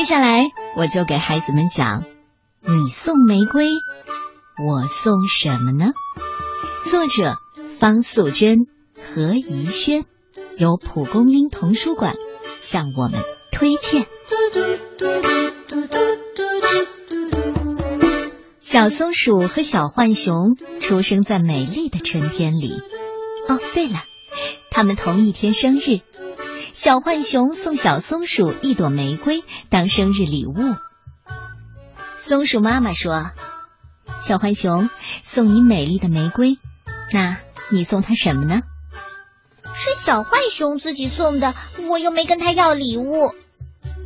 接下来我就给孩子们讲：你送玫瑰，我送什么呢？作者方素珍、何怡轩，由蒲公英童书馆向我们推荐。小松鼠和小浣熊出生在美丽的春天里。哦，对了，他们同一天生日。小浣熊送小松鼠一朵玫瑰当生日礼物。松鼠妈妈说：“小浣熊送你美丽的玫瑰，那你送他什么呢？”是小浣熊自己送的，我又没跟他要礼物。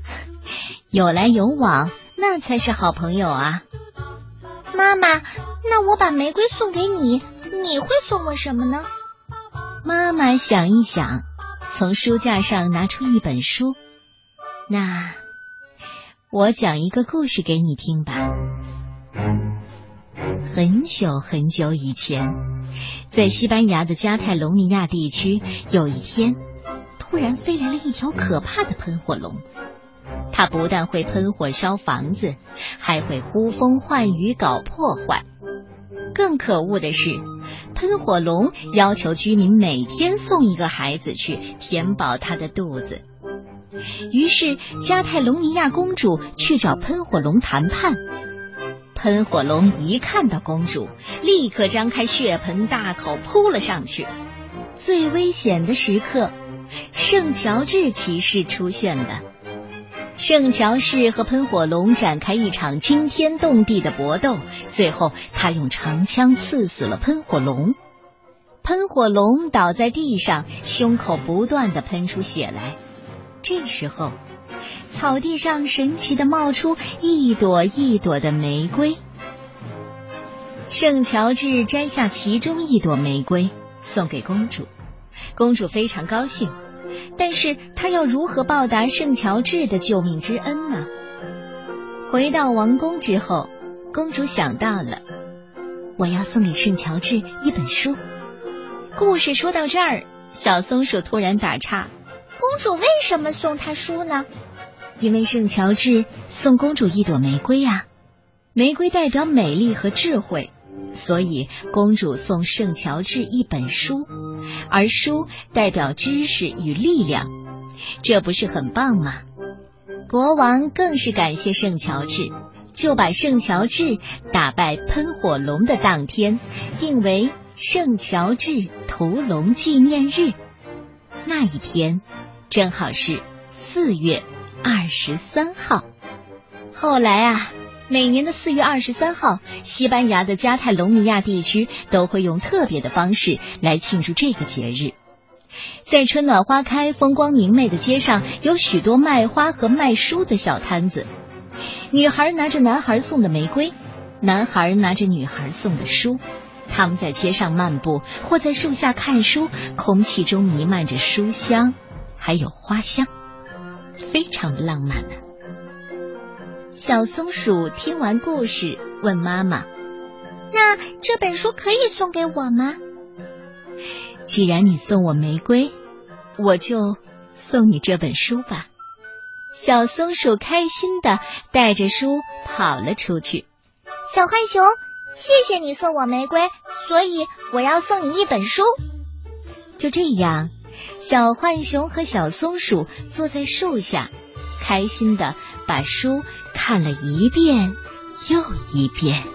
有来有往，那才是好朋友啊。妈妈，那我把玫瑰送给你，你会送我什么呢？妈妈想一想，从书架上拿出一本书。那我讲一个故事给你听吧。很久很久以前，在西班牙的加泰隆尼亚地区，有一天，突然飞来了一条可怕的喷火龙。它不但会喷火烧房子，还会呼风唤雨搞破坏。更可恶的是，喷火龙要求居民每天送一个孩子去填饱他的肚子。于是，加泰隆尼亚公主去找喷火龙谈判。喷火龙一看到公主，立刻张开血盆大口扑了上去。最危险的时刻，圣乔治骑士出现了。圣乔治和喷火龙展开一场惊天动地的搏斗，最后他用长枪刺死了喷火龙。喷火龙倒在地上，胸口不断的喷出血来。这时候，草地上神奇的冒出一朵一朵的玫瑰。圣乔治摘下其中一朵玫瑰，送给公主。公主非常高兴。但是他要如何报答圣乔治的救命之恩呢？回到王宫之后，公主想到了，我要送给圣乔治一本书。故事说到这儿，小松鼠突然打岔：“公主为什么送他书呢？”因为圣乔治送公主一朵玫瑰呀，玫瑰代表美丽和智慧。所以，公主送圣乔治一本书，而书代表知识与力量，这不是很棒吗？国王更是感谢圣乔治，就把圣乔治打败喷火龙的当天定为圣乔治屠龙纪念日。那一天正好是四月二十三号。后来啊。每年的四月二十三号，西班牙的加泰隆尼亚地区都会用特别的方式来庆祝这个节日。在春暖花开、风光明媚的街上，有许多卖花和卖书的小摊子。女孩拿着男孩送的玫瑰，男孩拿着女孩送的书。他们在街上漫步，或在树下看书，空气中弥漫着书香，还有花香，非常的浪漫呢。小松鼠听完故事，问妈妈：“那这本书可以送给我吗？”既然你送我玫瑰，我就送你这本书吧。小松鼠开心的带着书跑了出去。小浣熊，谢谢你送我玫瑰，所以我要送你一本书。就这样，小浣熊和小松鼠坐在树下，开心的把书。看了一遍又一遍。